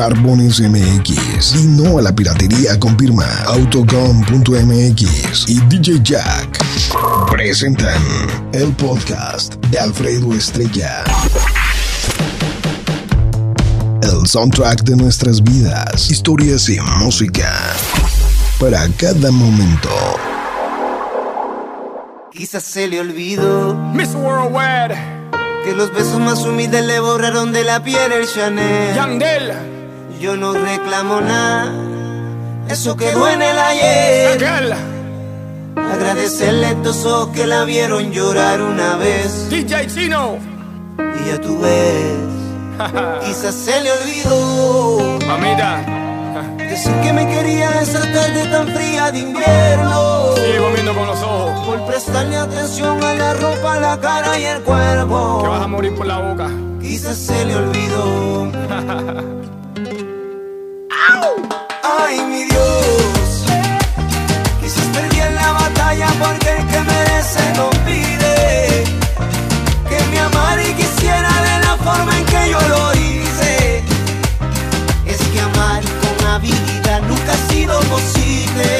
Barbones MX y no a la piratería con firma Autocom.mx y DJ Jack presentan el podcast de Alfredo Estrella. El soundtrack de nuestras vidas, historias y música para cada momento. Quizás se le olvidó Miss Worldwide, que los besos más humildes le borraron de la piel el Chanel. Yandel, Yo no reclamo nada, eso quedó en el ayer. Agradecerle a estos ojos que la vieron llorar una vez. DJ Chino, Y ya tú ves, quizás se le olvidó mamita, decir que me quería esa tarde tan fría de invierno. sigue comiendo con los ojos, Por prestarle atención a la ropa, la cara y el que vas a cuerpo. morir por la boca. Quizás se le olvidó. Ay, mi Dios. Quizás perdí en la batalla porque el que merece no pide. Que me amara y quisiera de la forma en que yo lo hice. Es que amar con habilidad nunca ha sido posible.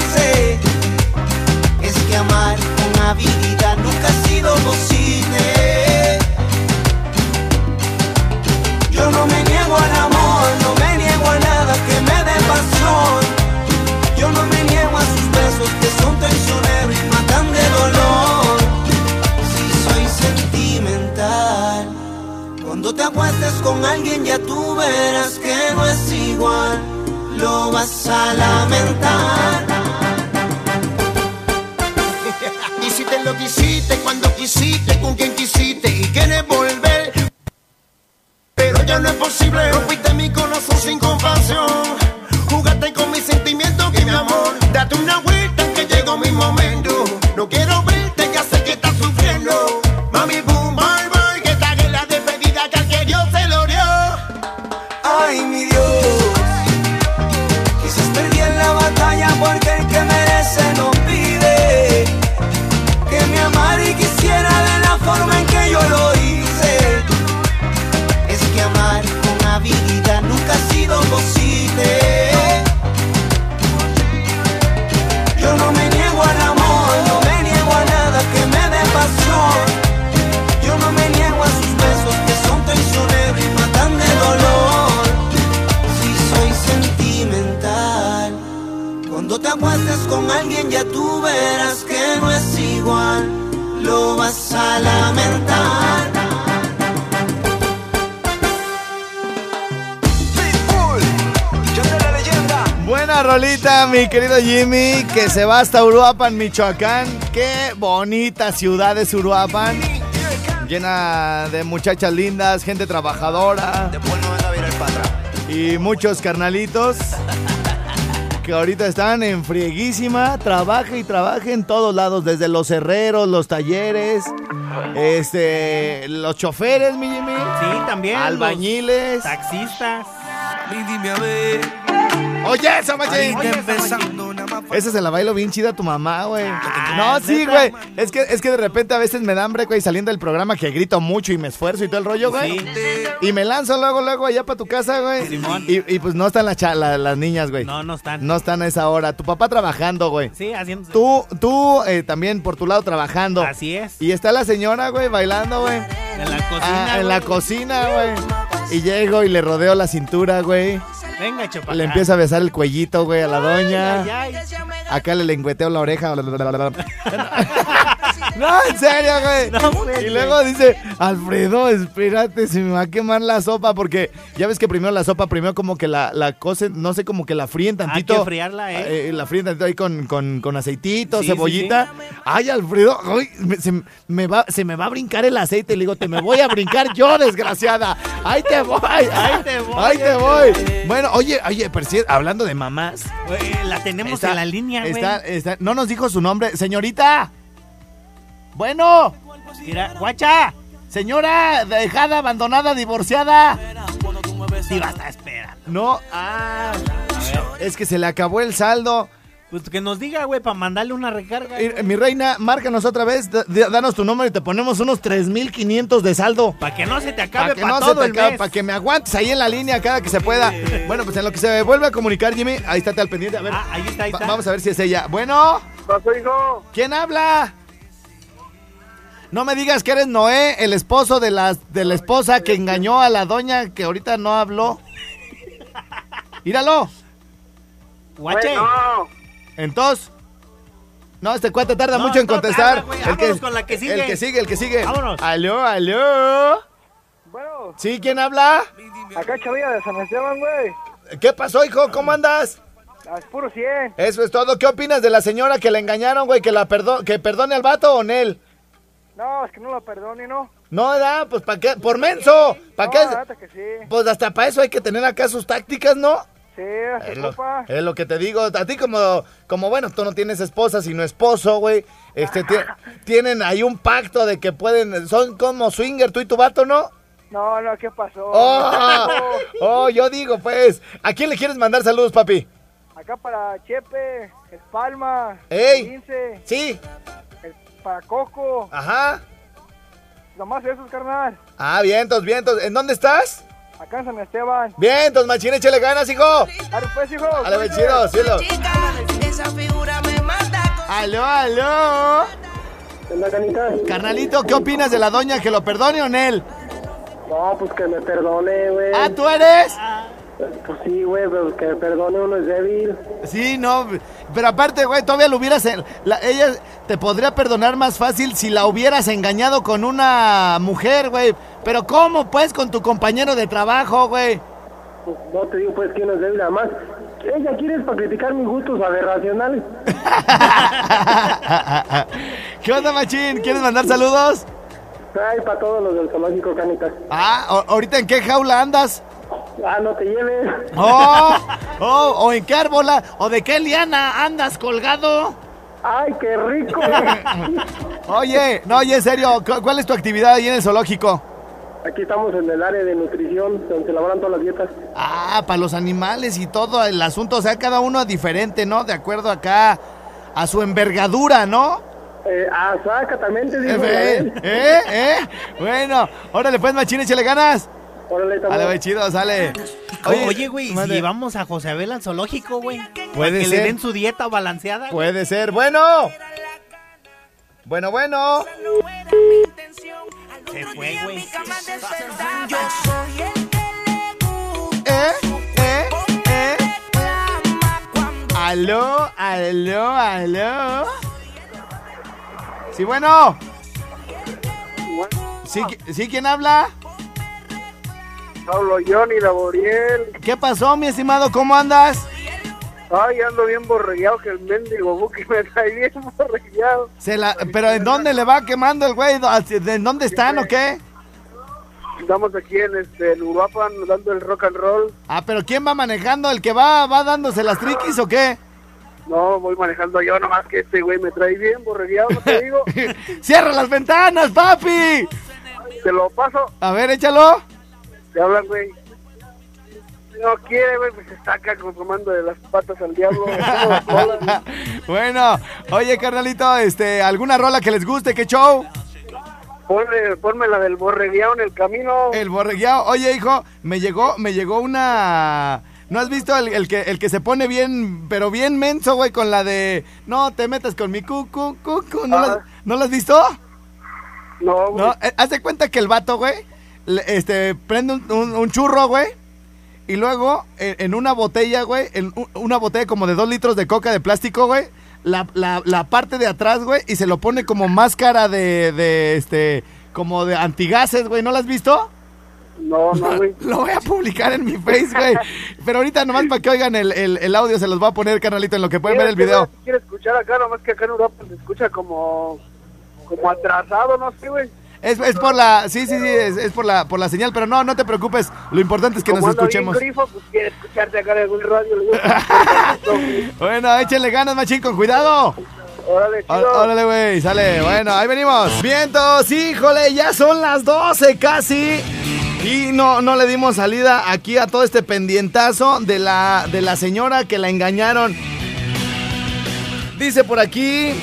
Nunca ha sido posible. Yo no me niego al amor, no me niego a nada que me dé pasión. Yo no me niego a sus besos que son traicioneros y matan de dolor. Si soy sentimental, cuando te acuestes con alguien ya tú verás que no es igual. Lo vas a lamentar. Buena rolita, mi querido Jimmy, que se va hasta Uruapan, Michoacán. Qué bonita ciudad es Uruapan. llena de muchachas lindas, gente trabajadora y muchos carnalitos que ahorita están en frieguísima, trabaja y trabaja en todos lados, desde los herreros, los talleres, este, los choferes, mi Jimmy, Sí, también. los albañiles. Taxistas. Y dime a ver, Oye, esa machín. Esa se la bailo bien chida a tu mamá, güey. No, sí, güey. Es que, es que de repente a veces me da hambre, güey, saliendo del programa que grito mucho y me esfuerzo y todo el rollo, güey. Sí. Y me lanzo luego, luego allá para tu casa, güey. Y, y pues no están las la- las niñas, güey. No, no están. No están a esa hora. Tu papá trabajando, güey. Sí, haciendo. Tú, tú eh, también por tu lado trabajando. Así es. Y está la señora, güey, bailando, güey. En la cocina. Ah, en la cocina, güey. Y llego y le rodeo la cintura, güey. Venga, chupa. Le empiezo a besar el cuellito, güey, a la doña. Ay, ay. Acá le lengüeteo la oreja. no, en serio, güey. No, güey. y luego dice, Alfredo, espérate, se me va a quemar la sopa. Porque ya ves que primero la sopa, primero como que la, la cocen, no sé, como que la fríen tantito. Hay que friarla, ¿eh? Eh, la fríen tantito ahí con, con, con aceitito, Sí, sí, cebollita. Ay, Alfredo, me- se, me va, se me va a brincar el aceite. Le digo, te me voy a brincar yo, desgraciada. Ahí te voy. Ahí te voy, Ahí te voy. Bueno, oye, oye, pero sí, hablando de mamás. La tenemos Está- en la línea, güey. está- está- no nos dijo su nombre. Señorita. Bueno. Mira, guacha. Señora dejada, abandonada, divorciada. Sí, va a estar esperando. No. Ah. Es que se le acabó el saldo. Pues que nos diga, güey, para mandarle una recarga. Mi reina, márcanos otra vez. Danos tu número y te ponemos unos 3,500 de saldo. Para que no se te Para acabe que para no se te el acabe, para que me aguantes ahí en la línea cada que se pueda. Bueno, pues en lo que se vuelve a comunicar, Jimmy, ahí está al pendiente. A ver, Ah, ahí está, ahí está. vamos a ver si es ella. Bueno. hijo? ¿Quién habla? No me digas que eres Noé, el esposo de la, de la esposa que engañó a la doña que ahorita no habló. Míralo. Guache. No, Entonces. No, este cuate tarda No, mucho en contestar. tarda, güey. Vámonos con la que sigue. El que sigue, el que sigue. Vámonos. Aló, aló. bueno, ¿Sí? ¿Quién habla? acá Chavilla de San Esteban, güey. ¿Qué pasó, hijo? ¿Cómo andas? Es puro 100. Eso es todo. ¿Qué opinas de la señora que la engañaron, güey? ¿Que la perdo que perdone al vato o él? No, es que no lo perdone, ¿no? No, da, pues ¿para qué? Por menso. ¿Para no, qué? la que sí. Pues hasta para eso hay que tener acá sus tácticas, ¿no? Sí, Es lo, es lo que te digo. A ti como, como bueno, tú no tienes esposa, sino esposo, güey. Este, ti- tienen ahí un pacto de que pueden, son como swinger, tú y tu vato, ¿no? No, no, ¿qué pasó? Oh, oh, yo digo, pues, ¿a quién le quieres mandar saludos, papi? Acá para Chepe, Espalma, Ey. Lince, Sí, el- para Coco. ajá. Nomás esos, carnal. Ah, vientos, vientos. ¿En dónde estás? Acá en San Esteban. Vientos, machín, échale ganas, hijo. Dale, pues, hijo. A la chido, cielo. Esa figura me mata. Aló, aló. ¿Qué onda, canita? Carnalito, ¿qué opinas de la doña que lo perdone o en él? No, pues que me perdone, güey. Ah, ¿tú eres? Pues sí, güey, pero que perdone uno es débil. Sí, no, pero aparte, güey, todavía lo hubieras... la- ella te podría perdonar más fácil si la hubieras engañado con una mujer, güey. Pero ¿cómo, pues, con tu compañero de trabajo, güey? Pues, no te digo, pues, que uno es débil. Además, ella quiere para criticar mis gustos aberracionales. ¿Qué onda, machín? ¿Quieres mandar saludos? Ay, para todos los del zoológico, canita. Ah, ¿o- ¿ahorita en qué jaula andas? Ah, no te lleves. Oh, oh, ¿o en qué árbola? ¿O de qué liana andas colgado? Ay, qué rico. Oye, no, oye, en serio, ¿cu- ¿cuál es tu actividad ahí en el zoológico? Aquí estamos en el área de nutrición, donde se elaboran todas las dietas. Ah, para los animales y todo el asunto, o sea, cada uno diferente, ¿no? De acuerdo acá a su envergadura, ¿no? Eh, ah, exactamente, Eh, dijo. eh, eh, eh. Bueno, órale pues, machín, échale ganas. Órale. Dale, güey, chido, sale. Oye, güey, si llevamos a José Abel al zoológico, güey. Puede que ser. le den su dieta balanceada. Puede ser, bueno. Bueno, bueno. Se fue, güey. Yo soy el que le gusta. ¿Eh? ¿Eh? ¿Eh? Aló, aló, aló. Sí, bueno. Sí, ¿sí quién habla? Pablo Johnny Laboriel. ¿Qué pasó, mi estimado? ¿Cómo andas? Ay, ando bien borregueado que el mendigo Buki me trae bien borregueado. Se la, pero ¿en dónde le va quemando el güey? ¿De dónde están o qué? Estamos aquí en este en Uruapan dando el rock and roll. Ah, pero ¿quién va manejando? ¿El que va, va dándose las triquis o qué? No, voy manejando yo, nomás que este güey me trae bien borregueado, ¿no te digo? ¡Cierra las ventanas, papi! Te lo paso. A ver, échalo. Te hablan, güey. No quiere, güey, pues se saca como tomando de las patas al diablo. bueno, oye, carnalito, este, ¿alguna rola que les guste? ¿Qué show? Ponme, ponme la del borregueado en el camino. El borregueado. Oye, hijo, me llegó, me llegó una... ¿No has visto el, el que, el que se pone bien, pero bien menso, güey, con la de... No te metas con mi cucu, cucu. ¿No, la, ¿no lo has visto? No, güey. No, eh, haz de cuenta que el vato, güey, este, prende un, un- un churro, güey, y luego en, en una botella, güey, en una botella como de dos litros de coca de plástico, güey, la, la, la parte de atrás, güey, y se lo pone como máscara de, de este, como de antigases, güey, ¿no lo has visto? No, no, güey. Lo voy a publicar en mi face, güey. Pero ahorita nomás para que oigan el, el, el audio se los voy a poner, carnalito, en lo que pueden ver el video. Quiero escuchar acá, nomás que acá en Uruapan se escucha como, como atrasado, no sé, güey. Es, es por la, sí, sí, sí, es, es por la, por la señal, pero no, no te preocupes. Lo importante es que Como nos escuchemos. grifo, pues quiere escucharte acá en algún radio. Bueno, échenle ganas, machín, con cuidado. Órale. Órale, güey, sale. Bueno, ahí venimos. Vientos, híjole, ya son las 12 casi. Y no, no le dimos salida aquí a todo este pendientazo de la, de la señora que la engañaron. Dice por aquí,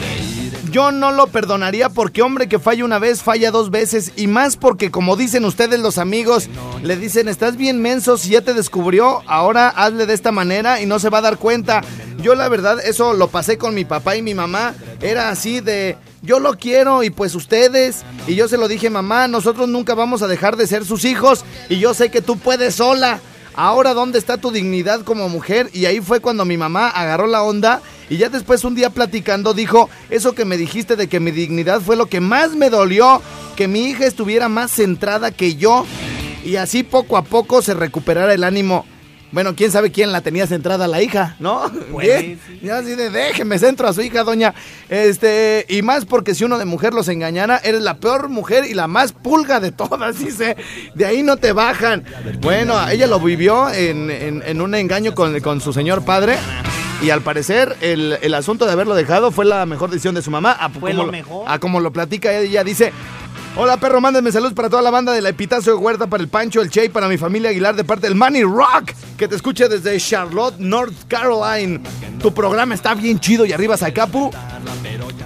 yo no lo perdonaría porque hombre que falla una vez, falla dos veces. Y más porque como dicen ustedes los amigos, le dicen, estás bien menso, si ya te descubrió, ahora hazle de esta manera y no se va a dar cuenta. Yo la verdad, eso lo pasé con mi papá y mi mamá. Era así de, yo lo quiero y pues ustedes. Y yo se lo dije, mamá, nosotros nunca vamos a dejar de ser sus hijos. Y yo sé que tú puedes sola. Ahora, ¿dónde está tu dignidad como mujer? Y ahí fue cuando mi mamá agarró la onda y ya después un día platicando dijo, eso que me dijiste de que mi dignidad fue lo que más me dolió, que mi hija estuviera más centrada que yo y así poco a poco se recuperara el ánimo. Bueno, quién sabe quién la tenía centrada la hija, ¿no? Pues, Bien. Ya así de déjeme centro a su hija, doña. Este, y más porque si uno de mujer los engañara, eres la peor mujer y la más pulga de todas, dice. De ahí no te bajan. Bueno, ella lo vivió en, en- en un engaño con, con su señor padre. Y al parecer, el, el asunto de haberlo dejado fue la mejor decisión de su mamá. A, Fue como lo mejor. A como lo platica ella, dice. Hola perro, mándenme saludos para toda la banda de la Epitazo de Huerta, para el Pancho, el Che, para mi familia Aguilar de parte del Manny Rock, que te escuche desde Charlotte, North Carolina. Tu programa está bien chido y arriba Zacapu.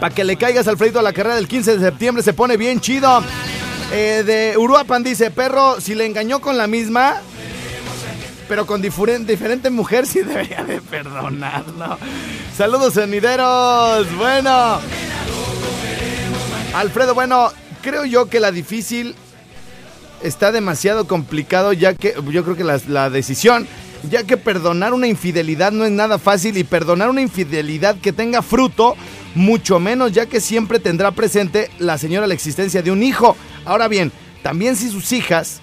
Para que le caigas Alfredo a la carrera del 15 de septiembre, se pone bien chido. Eh, de Uruapan dice, perro, si le engañó con la misma, pero con diferente mujer, sí debería de perdonarlo. Saludos, sonideros. Bueno. Alfredo, bueno, creo yo que la difícil está demasiado complicado ya que yo creo que la decisión, ya que perdonar una infidelidad no es nada fácil y perdonar una infidelidad que tenga fruto, mucho menos ya que siempre tendrá presente la señora la existencia de un hijo. Ahora bien, también si sus hijas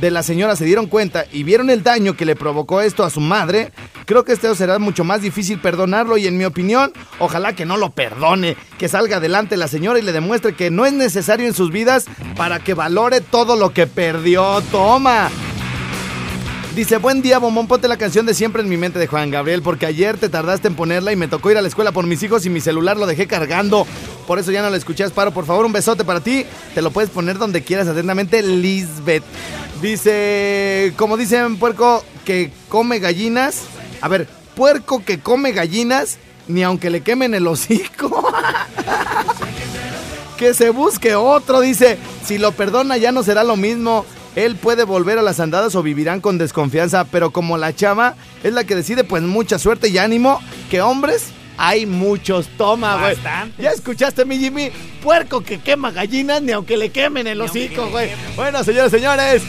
de la señora se dieron cuenta y vieron el daño que le provocó esto a su madre, creo que esto será mucho más difícil perdonarlo y en mi opinión, ojalá que no lo perdone, que salga adelante la señora y le demuestre que no es necesario en sus vidas para que valore todo lo que perdió. Toma. Dice, buen día, bombón, ponte la canción de siempre en mi mente de Juan Gabriel, porque ayer te tardaste en ponerla y me tocó ir a la escuela por mis hijos y mi celular lo dejé cargando. Por eso ya no la escuché, Asparo. Por favor, un besote para ti. Te lo puedes poner donde quieras, atentamente, Lisbeth. Dice, como dicen, puerco que come gallinas. A ver, puerco que come gallinas, ni aunque le quemen el hocico. que se busque otro, dice. Si lo perdona ya no será lo mismo. Él puede volver a las andadas o vivirán con desconfianza, pero como la chava es la que decide, pues mucha suerte y ánimo, que hombres hay muchos. Toma, güey. ¿Ya escuchaste, mi Jimmy? Puerco que quema gallinas, ni aunque le quemen el hocico, güey. Bueno, señores, señores.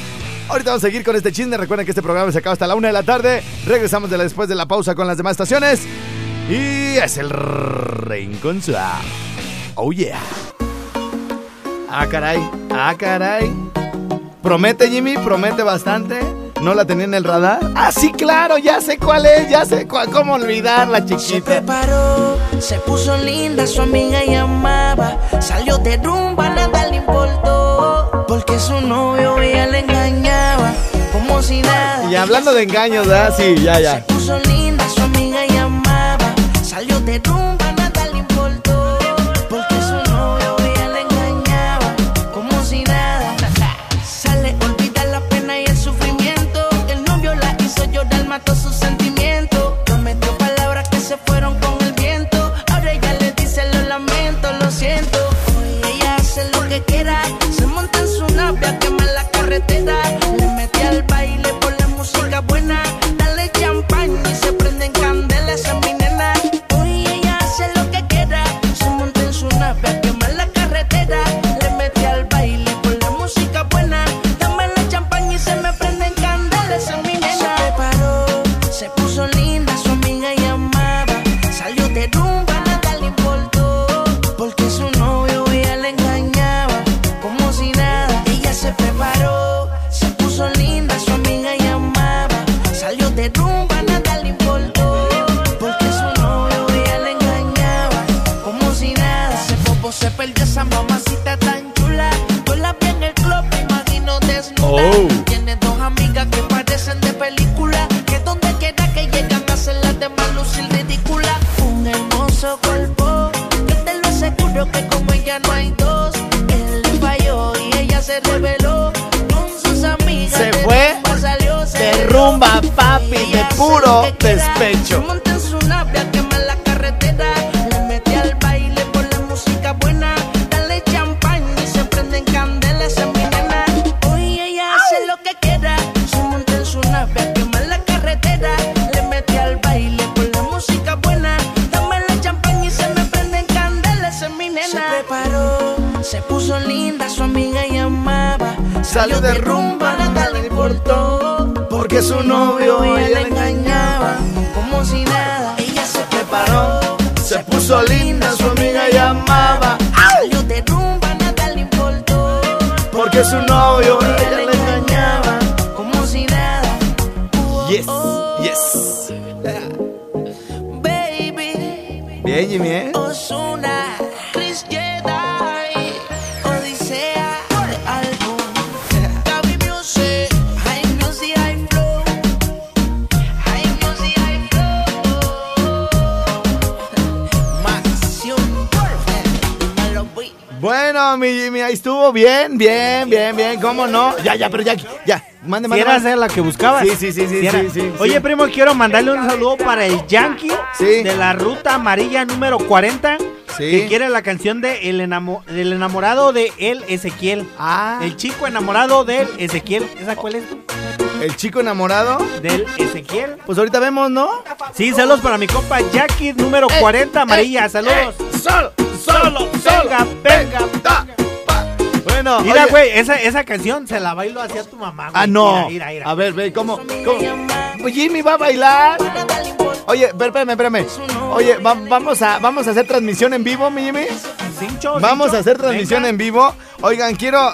Ahorita vamos a seguir con este chisme. Recuerden que este programa se acaba hasta la una de la tarde. Regresamos de la- después de la pausa con las demás estaciones. Y es el Rincón Suave. Oh, yeah. Ah, caray. Ah, caray. Promete, Jimmy, promete bastante. ¿No la tenía en el radar? Ah, sí, claro, ya sé cuál es, ya sé cuál, cómo olvidarla, Se chiquita. preparó, se puso linda, su amiga llamaba. Salió de rumba, nada le importó. Porque su novio ella le engañaba, como si nada. Y hablando de engaños, ¿verdad? Sí, ya, Se ya. puso linda, su amiga llamaba. Salió de rumba, Dale champán y se prenden Salió de rumba, nada le importó. Porque su novio ella le engañaba, como si nada. Ella se preparó, Se puso linda, su amiga llamaba. Salió de rumba, nada le importó. Porque su novio ella le engañaba, estuvo bien, bien, bien, bien, ¿cómo no? Ya, ya, pero ya, ya, mande, mande. era esa la que buscabas. Sí, sí, sí, sí, sí, sí, Oye, sí. primo, quiero mandarle un saludo para el Yankee de la ruta amarilla número 40. Sí. Que quiere la canción de el, enamo- el enamorado de el Ezequiel. Ah, El chico enamorado del Ezequiel. ¿Esa cuál es? el chico enamorado. Del Ezequiel. Pues ahorita vemos, ¿no? Sí, saludos para mi compa Jackie número Eh, 40 amarilla. eh, Saludos. eh, solo, solo, Venga, solo. venga. Bueno, Mira, güey, esa, esa canción se la bailo hacia tu mamá, güey. Ah, no. Mira, mira, mira. A ver, ve, ¿cómo? cómo? Pues Jimmy va a bailar. Oye, espérame, espérame. Oye, va- vamos, a, vamos a hacer transmisión en vivo, mi Jimmy. Cincho, Vamos cincho. a hacer transmisión Venga. en vivo. Oigan, quiero.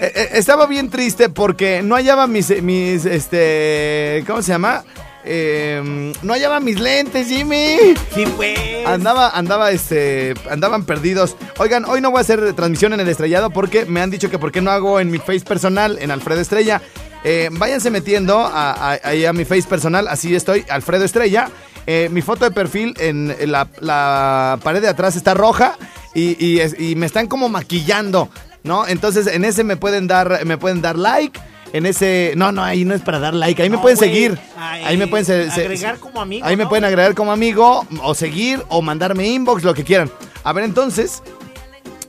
eh, eh, estaba bien triste porque no hallaba mis, mis, este, ¿cómo se llama? Eh, no hallaba mis lentes, Jimmy. Sí, pues. Andaba, andaba, este, andaban perdidos. Oigan, hoy no voy a hacer transmisión en el estrellado porque me han dicho que por qué no hago en mi face personal, en Alfredo Estrella. Eh, váyanse metiendo a, a- ahí a mi face personal, así estoy, Alfredo Estrella. Eh, mi foto de perfil en, en la, la pared de atrás está roja y, y y me están como maquillando, ¿no? Entonces en ese me pueden dar, me pueden dar like. En ese, no, no, ahí no es para dar like, ahí me pueden seguir. Ay, Ahí me pueden se- se- agregar como amigo, Ahí me pueden agregar como amigo o seguir o mandarme inbox, lo que quieran. A ver, entonces,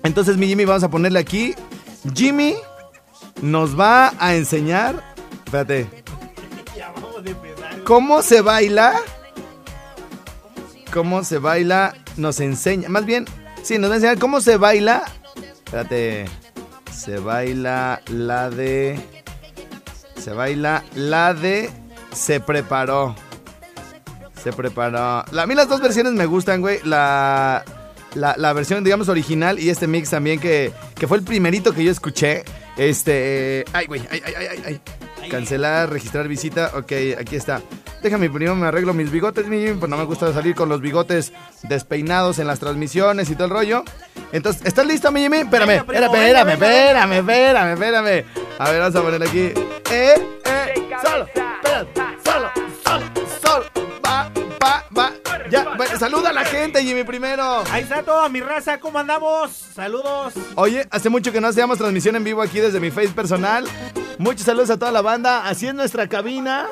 entonces mi Jimmy vamos a ponerle aquí. Jimmy nos va a enseñar, espérate, cómo se baila. Cómo se baila, nos enseña, más bien, sí, nos va a enseñar cómo se baila. Espérate, se baila la de, se baila la de, se preparó. Se preparó. La- a mí las dos versiones me gustan, güey. La, la, la versión, digamos, original y este mix también, que, que fue el primerito que yo escuché. Este. Ay, güey. Ay, ay, ay, ay, ay. Cancelar, registrar visita. Ok, aquí está. Déjame primero me arreglo mis bigotes, mi Jimmy, pues no me gusta salir con los bigotes despeinados en las transmisiones y todo el rollo. Entonces, ¿estás listo, mi Jimmy? Espérame, Venga, primo, espérame, venga, espérame, venga. espérame, espérame, espérame. A ver, vamos a poner aquí. Eh, eh, solo, espérate, solo, solo, solo. Va, va, va. Ya, va, saluda a la gente, Jimmy, primero. Ahí está toda mi raza, ¿cómo andamos? Saludos. Oye, hace mucho que no hacíamos transmisión en vivo aquí desde mi face personal. Muchos saludos a toda la banda. Así es nuestra cabina.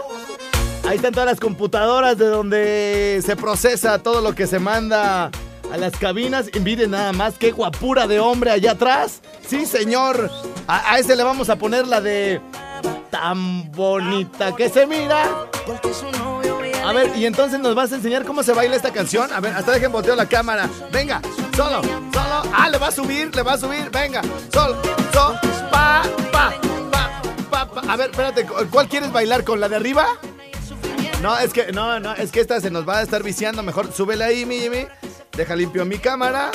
Ahí están todas las computadoras de donde se procesa todo lo que se manda a las cabinas. Miren nada más, qué guapura de hombre allá atrás. Sí, señor. A, a ese le vamos a poner la de tan bonita que se mira. A ver, y entonces nos vas a enseñar cómo se baila esta canción. A ver, hasta dejen volteo la cámara. Venga, solo, solo. Ah, le va a subir, le va a subir. Venga, solo, solo, pa, pa, pa, pa, pa. A ver, espérate, ¿cuál quieres bailar? ¿Con la de arriba? No, es que, no, no, es que esta se nos va a estar viciando. Mejor súbele ahí, mi Jimmy. Deja limpio mi cámara.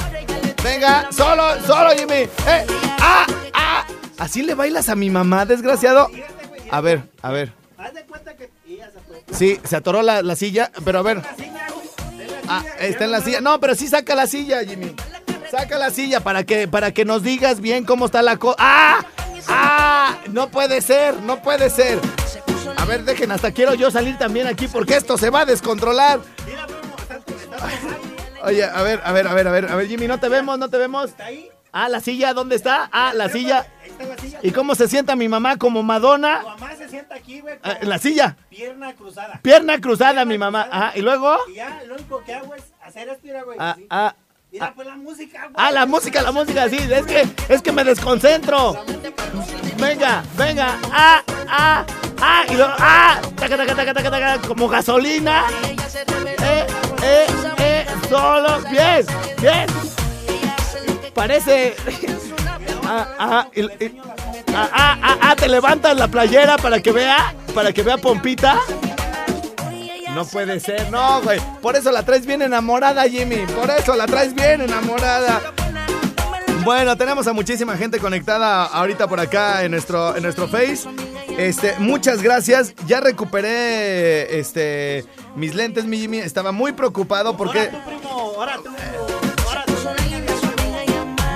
Venga, solo, solo, Jimmy. Eh, ah, ah. ¿Así le bailas a mi mamá, desgraciado? A ver, a ver. Sí, se atoró la, la silla, pero a ver. Ah, está en la silla. No, pero sí saca la silla, Jimmy. Saca la silla para que, para que nos digas bien cómo está la cosa. ¡Ah! ¡Ah! No puede ser, no puede ser. A ver, dejen, hasta quiero yo salir también aquí porque esto se va a descontrolar. Oye, a ver, a ver, a ver, a ver, a ver, Jimmy, no te vemos, no te vemos. Ah, la silla, ¿dónde está? Ah, la silla. ¿Y cómo se sienta mi mamá como Madonna? Tu mamá se sienta aquí, güey. Ah, en la silla. Pierna cruzada. Pierna cruzada, mi mamá. Ajá, y luego. Y ya, lo único que hago es hacer esto, mira, güey. Ah, ah, Mira, pues la música, güey. ah, la música, la música, sí. Es que, es que me desconcentro. Venga, venga. Ah, ah, ah. Y luego, ah. Taca, taca, taca, taca, taca, como gasolina. Eh, eh, eh. Solo. Bien, bien. Parece. Ah, ah, ah, ah, ah, ah, te levantas la playera para que vea, para que vea Pompita. No puede ser, no, güey. Por eso la traes bien enamorada, Jimmy. Por eso la traes bien enamorada. Bueno, tenemos a muchísima gente conectada ahorita por acá en nuestro, en nuestro Face. Este, muchas gracias. Ya recuperé este mis lentes, mi Jimmy. Estaba muy preocupado porque Ahora tú, primo, ahora tú. Ahora tú.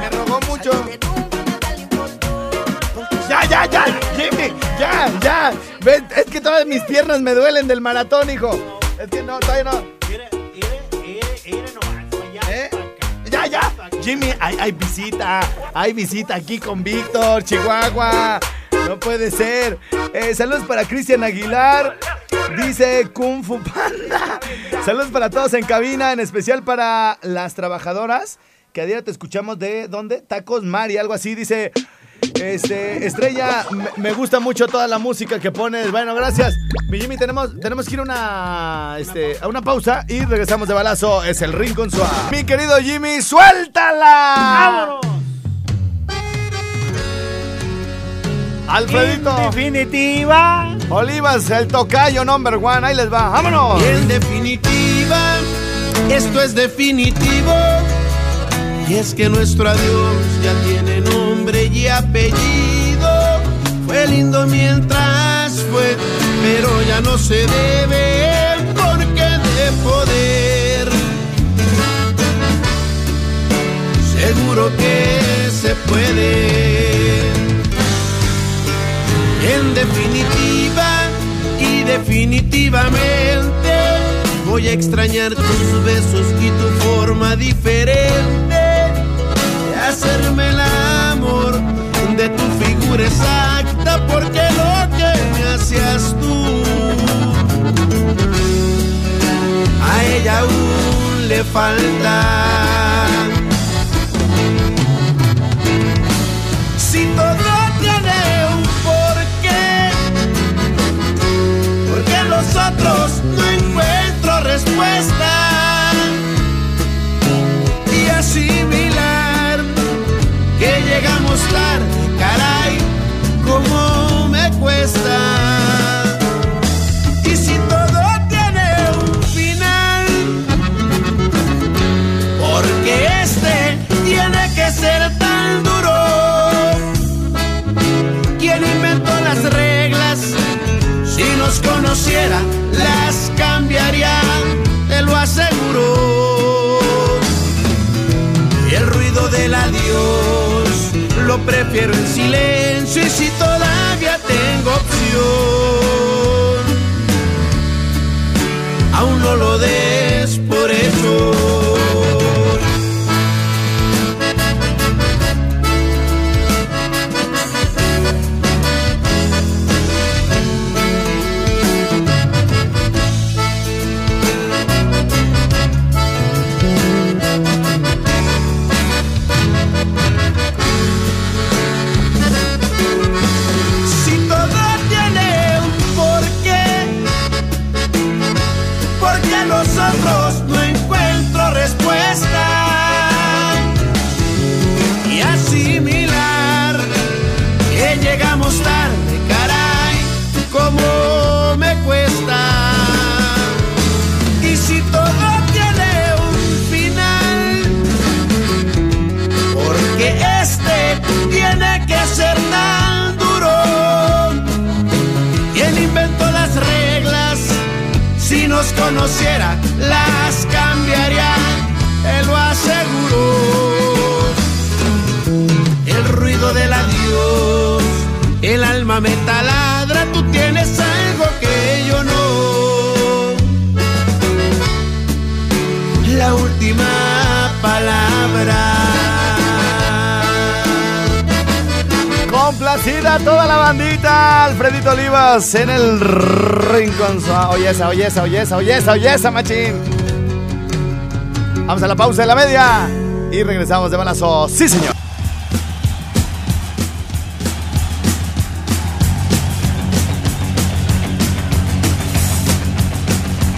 me rogó mucho. Ya, ya, ya, Jimmy, ya, ya. Ven, es que todas mis piernas me duelen del maratón, hijo. Es que no, todavía no. Jimmy, hay, hay visita. Hay visita aquí con Víctor, Chihuahua. No puede ser. Eh, saludos para Cristian Aguilar. Dice Kung Fu Panda. Saludos para todos en cabina, en especial para las trabajadoras. Que a día te escuchamos de ¿dónde? Tacos Mari, algo así. Dice. Este, Estrella, me, gusta mucho toda la música que pones. Bueno, gracias. Mi Jimmy, tenemos, tenemos que ir a una, este, a una pausa y regresamos de balazo. Es el Rincón Suave. Mi querido Jimmy, suéltala. ¡Vámonos! Alfredito. En definitiva. Olivas, el tocayo number one. Ahí les va. Vámonos. Y en definitiva, esto es definitivo. Y es que nuestro adiós ya tiene nombre y apellido. Fue lindo mientras fue, pero ya no se debe porque de poder. Seguro que se puede. En definitiva y definitivamente voy a extrañar tus besos y tu forma diferente de hacerme el falta. Si todo tiene un porqué, porque en los otros no encuentro respuesta. Y asimilar que llegamos tarde, caray, como me cuesta. Conociera, las cambiaría, te lo aseguro. Y el ruido del adiós lo prefiero en silencio y si todavía tengo opción, aún no lo des por eso. Última palabra. Complacida toda la bandita. Alfredito Olivas en el rincón. Oye esa, oye esa, oye esa, oye esa, oye esa, machín. Vamos a la pausa de la media y regresamos de balazo. Sí, señor.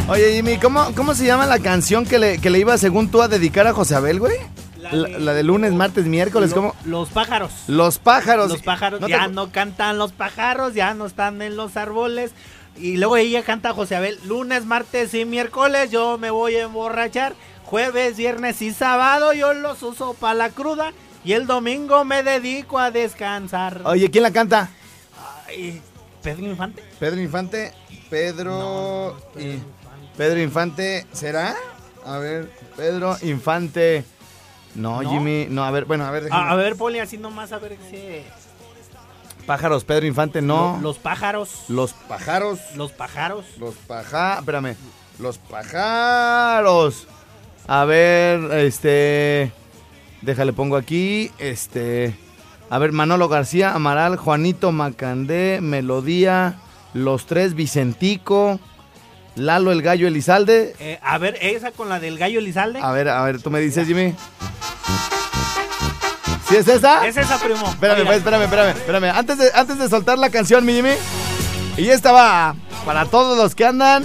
Oye, Jimmy, ¿cómo, ¿cómo se llama la canción que le, que le iba según tú a dedicar a José Abel, güey? La, la de lunes, martes, miércoles, Lo- ¿cómo? Los pájaros. Los pájaros. Los pájaros ¿No te ya no cantan los pájaros, ya no están en los árboles. Y luego ella canta José Abel, lunes, martes y miércoles yo me voy a emborrachar. Jueves, viernes y sábado yo los uso para la cruda. Y el domingo me dedico a descansar. Oye, ¿quién la canta? Ay, Pedro Infante. Pedro Infante. Pedro. y- Pedro Infante, ¿será? A ver, Pedro Infante. No, ¿No? Jimmy. No, a ver, bueno, a ver. déjame- A, a ver, Poli, así nomás a ver si... Pájaros, Pedro Infante, no. Lo- Los pájaros. Los pájaros. Los pájaros. Los paja... Espérame. Los pájaros. A ver, este... Déjale, pongo aquí. Este... A ver, Manolo García, Amaral, Juanito Macandé, Melodía, Los Tres, Vicentico, Lalo el Gallo Elizalde. Eh, a ver, esa con la del gallo Elizalde. A ver, a ver, tú me dices, Jimmy. ¿Sí es esa? Es esa, primo. Espérame, pues, espérame, espérame, espérame. Antes de, antes de soltar la canción, mi Jimmy. Y esta va para todos los que andan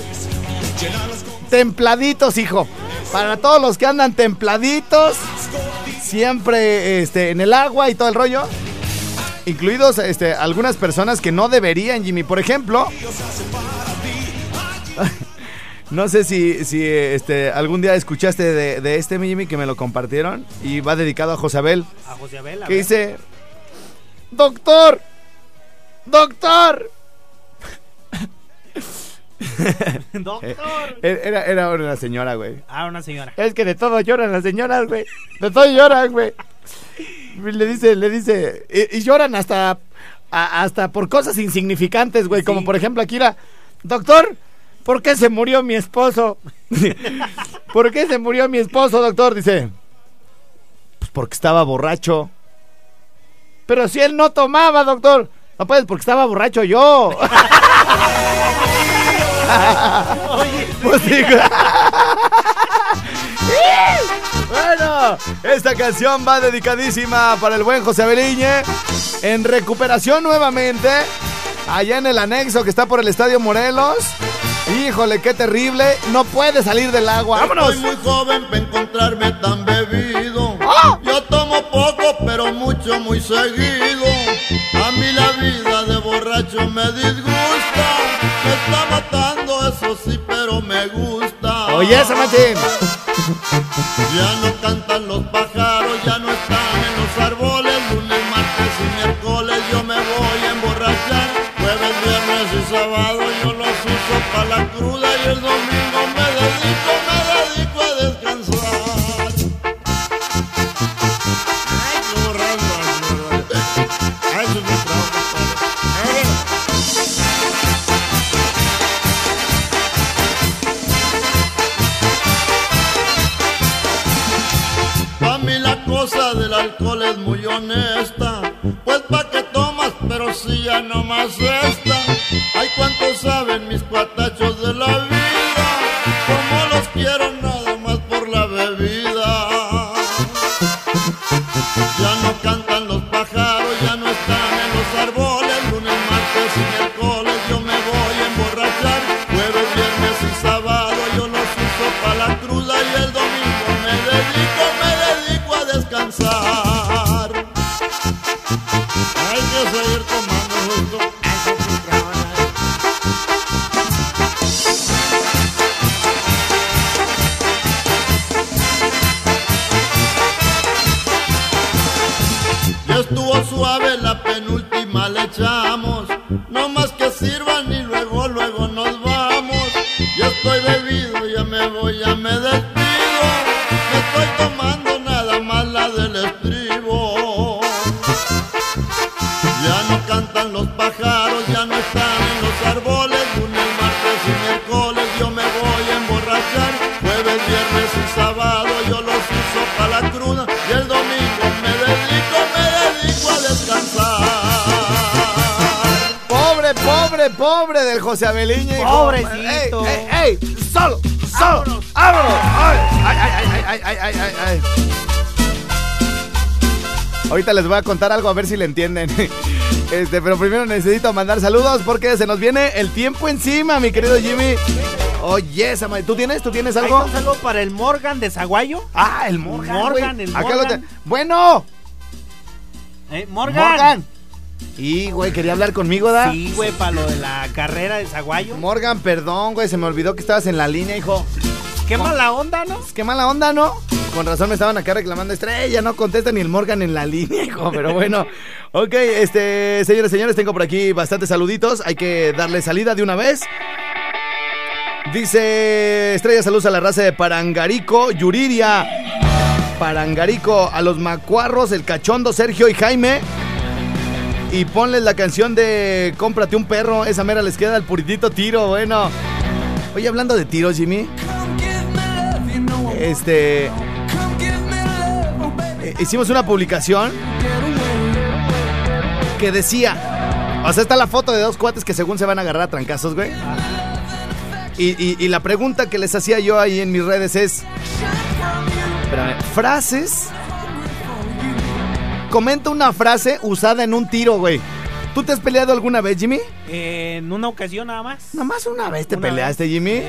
templaditos, hijo. Para todos los que andan templaditos, siempre este, en el agua y todo el rollo. Incluidos este, algunas personas que no deberían, Jimmy. Por ejemplo, no sé si, si este, algún día escuchaste de, de este, Jimmy, que me lo compartieron. Y va dedicado a Josabel. A José Abel. a Que dice, doctor, doctor. Doctor. Era, era una señora, güey. Ah, una señora. Es que de todo lloran las señoras, güey. De todo lloran, güey. Le dice, le dice, y, y lloran hasta, a- hasta por cosas insignificantes, güey. Como por ejemplo aquí la, doctor, ¿por qué se murió mi esposo? ¿Por qué se murió mi esposo, doctor? Dice, pues porque estaba borracho. Pero si él no tomaba, doctor. No puedes porque estaba borracho yo. Pues. Bueno, esta canción va dedicadísima para el buen José Beliñe. En recuperación nuevamente. Allá en el anexo que está por el Estadio Morelos. Híjole, qué terrible. No puede salir del agua. ¡Vámonos! Soy muy joven para encontrarme tan bebido. ¡Ah! Yo tomo poco, pero mucho, muy seguido. A mí la vida de borracho me disgusta. Me está matando, eso sí, pero me gusta. Oye, esa machín. Ya no cantan los pájaros, ya no están en los árboles. Lunes, martes y miércoles yo me voy a emborrachar. Jueves, viernes y sábado para la cruda y el domingo me dedico, me dedico a descansar. Ay, qué. Ay, Pa' mí la cosa del alcohol es muy honesta. Pobre del José Abeliña. Pobrecito. ¡Ey, ey, ey! ¡Solo! ¡Solo! ¡Vámonos! ¡Ay, ay, ay, ay, ay, ay, ay! Ahorita les voy a contar algo a ver si le entienden. Este, pero primero necesito mandar saludos porque se nos viene el tiempo encima, mi querido Jimmy. Oye, oh ¿tú tienes? ¿Tú tienes algo? Para el Morgan de Zaguayo? Ah, el Morgan. Morgan, el Morgan. Acá lo te... Bueno. ¿Eh? Morgan. Morgan. Y, güey, quería hablar conmigo, ¿da? Sí, güey, para lo de la carrera de Zaguayo. Morgan, perdón, güey, se me olvidó que estabas en la línea, hijo. Qué mala onda, ¿no? Qué mala onda, ¿no? Con razón me estaban acá reclamando estrella, no contesta ni el Morgan en la línea, hijo. Pero bueno, ok, este, señores, señores, tengo por aquí bastantes saluditos. Hay que darle salida de una vez. Dice Estrella Saludos a la raza de Parangarico, Yuriria. Parangarico, a los macuarros, el cachondo, Sergio y Jaime. Y ponles la canción de Cómprate un perro. Esa mera les queda el puritito tiro, bueno. Oye, hablando de tiros, Jimmy. Este. eh, Hicimos una publicación que decía. O sea, está la foto de dos cuates que según se van a agarrar a trancazos, güey. Y, y- la pregunta que les hacía yo ahí en mis redes es. Espérame, frases. Comenta una frase usada en un tiro, güey. ¿Tú te has peleado alguna vez, Jimmy? Eh, en una ocasión nada más. Nada más una vez te Una peleaste, Jimmy.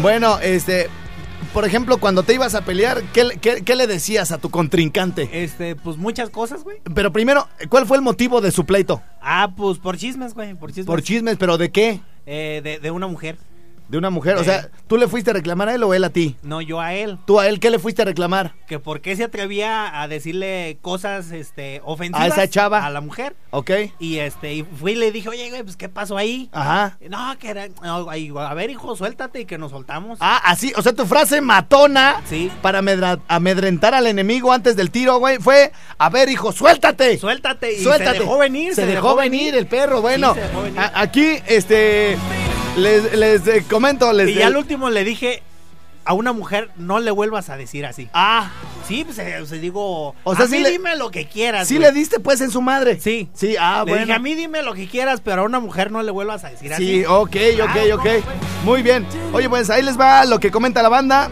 Bueno, este. Por ejemplo, cuando te ibas a pelear, ¿qué, le- qué- qué le decías a tu contrincante? Este, pues muchas cosas, güey. Pero primero, ¿cuál fue el motivo de su pleito? Ah, pues por chismes, güey, por chismes. Por chismes, pero ¿de qué? Eh, de, de una mujer. De una mujer. O sea, ¿tú le fuiste a reclamar a él o él a ti? No, yo a él. ¿Tú a él qué le fuiste a reclamar? Que por qué se atrevía a decirle cosas, este, ofensivas. ¿A esa chava? A la mujer. ¿Ok? Y este, y fui y le dije, oye, güey, pues, ¿qué pasó ahí? Ajá. No, que era, no, a ver, hijo, suéltate y que nos soltamos. Ah, así, o sea, tu frase matona Sí. para amedrentar al enemigo antes del tiro, güey, fue, a ver, hijo, suéltate. Suéltate. Y Suéltate. se dejó venir. Se, dejó, venir el perro, bueno. Sí, se dejó venir. a- aquí, este, les, les eh, comento, les... Y ya al último le dije, a una mujer no le vuelvas a decir así. Ah, Sí, pues eh, digo, O sea, a sí mí le- dime lo que quieras. sí güey. le diste pues en su madre. Sí. Sí, ah, le bueno. dije, a mí dime lo que quieras, pero a una mujer no le vuelvas a decir así. Sí, ok, ok, ok. ¿no? Muy bien. Oye, pues ahí les va lo que comenta la banda.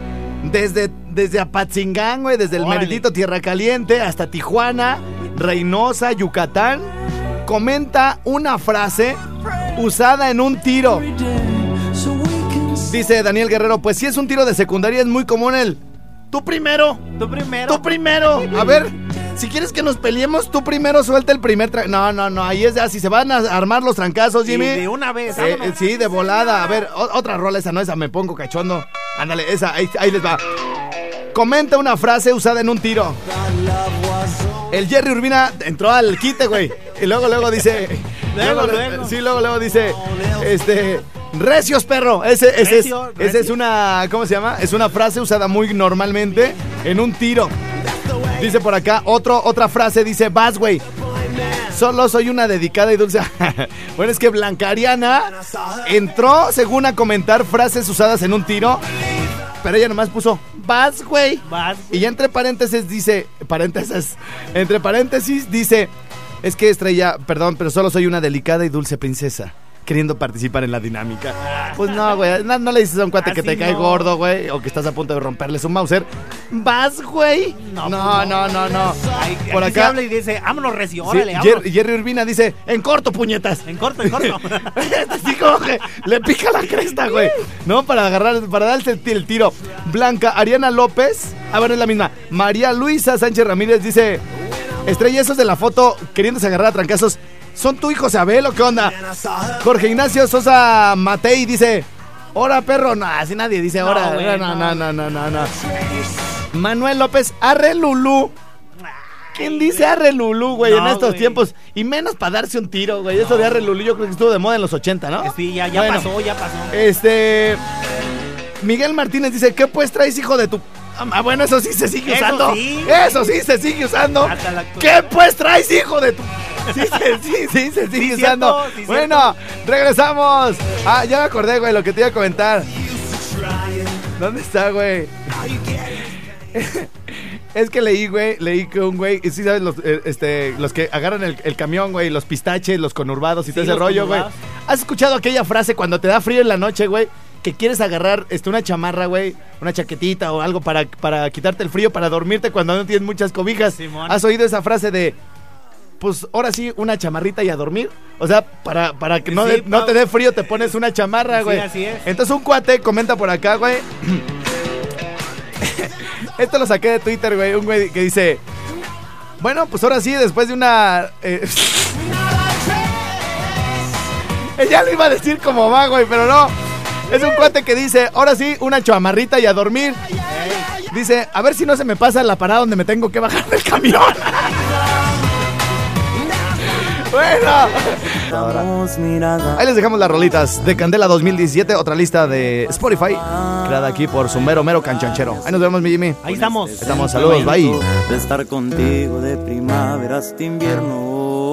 Desde, desde Apatzingán, güey, desde el Órale. meritito Tierra Caliente hasta Tijuana, Reynosa, Yucatán. Comenta una frase usada en un tiro. Dice Daniel Guerrero, pues si es un tiro de secundaria es muy común el... Tú primero, Tú primero. tú primero. A ver, si quieres que nos peleemos, tú primero suelta el primer... tra- No, no, no, ahí es así. Se van a armar los trancazos, Jimmy. de una vez. Eh, eh, sí, de volada. A ver, otra rola, esa no, esa me pongo cachondo. Ándale, esa, ahí, ahí les va. Comenta una frase usada en un tiro. El Jerry Urbina entró al quite, güey. Y luego, luego dice: Luego, luego. Sí, luego, luego dice, este, recios, perro. Ese, ese, Recio, es, ese es una, ¿cómo se llama? Es una frase usada muy normalmente en un tiro. Dice por acá, otro, otra frase dice, vas, güey. Solo soy una dedicada y dulce. bueno, es que Blanca Ariana entró, según a comentar frases usadas en un tiro, pero ella nomás puso, vas, güey. Vas, Y ya entre paréntesis dice, paréntesis, entre paréntesis dice, es que estrella, perdón, pero solo soy una delicada y dulce princesa. Queriendo participar en la dinámica. Pues no, güey. No, no le dices a un cuate que te cae gordo, güey. O que estás a punto de romperle su Mauser. ¿Vas, güey? No, no, no, no. no. Ay, Por aquí se acá. habla y dice, vámonos, recio, Sí, órale, vámonos. Jerry Urbina dice, en corto, puñetas. En corto, en corto. Así como que le pica la cresta, güey. ¿No? Para agarrar, para darse el, el tiro. Blanca Ariana López. Ah, bueno, es la misma. María Luisa Sánchez Ramírez dice: Estrella, esos de la foto queriéndose agarrar a trancazos. ¿Son tu hijo Sabel o qué onda? Jorge Ignacio Sosa Matei dice: Hora, perro. No, así nadie dice hora. No, no, no. no, no, no, no. Manuel López Arre Lulú. ¿Quién dice Arre Lulú, güey, en estos güey. tiempos? Y menos para darse un tiro, güey. Eso de Arre Lulú yo creo que estuvo de moda en los 80, ¿no? Sí, ya, ya Bueno. pasó, ya pasó. Este. Miguel Martínez dice: ¿Qué pues traes, hijo de tu.? Ah, bueno, eso sí se sigue Eso usando. sí. Eso sí se sigue usando. ¿Qué pues traes, hijo de tu.? Sí, se- sí, sí, se sigue usando. cierto, sí, bueno, regresamos. Ah, ya me acordé, güey, lo que te iba a comentar. ¿Dónde está, güey? Es que leí, güey, leí que un güey, sí sabes, los, eh, este, los que agarran el, el camión, güey, los pistaches, los conurbados y todo ese rollo, güey. ¿Has escuchado aquella frase cuando te da frío en la noche, güey? Que quieres agarrar este, una chamarra, güey, una chaquetita o algo para, para quitarte el frío, para dormirte cuando no tienes muchas cobijas. Simón. ¿Has oído esa frase de, pues ahora sí, una chamarrita y a dormir? O sea, para, para que no, Sí, de- no te dé frío te pones una chamarra, Sí, güey. así es. Entonces un cuate comenta por acá, güey. Esto lo saqué de Twitter, güey. Un güey que dice: Bueno, pues ahora sí, después de una. eh, Ella lo iba a decir como va, güey, pero no. Es un cuate que dice: Ahora sí, una chamarrita y a dormir. Dice: A ver si no se me pasa la parada donde me tengo que bajar del camión. bueno. Ahí les dejamos las rolitas de Candela 2017, otra lista de Spotify, creada aquí por su mero, mero canchanchero. Ahí nos vemos, mi Jimmy. Ahí estamos. Estamos, saludos, bye. De estar contigo de primavera hasta invierno.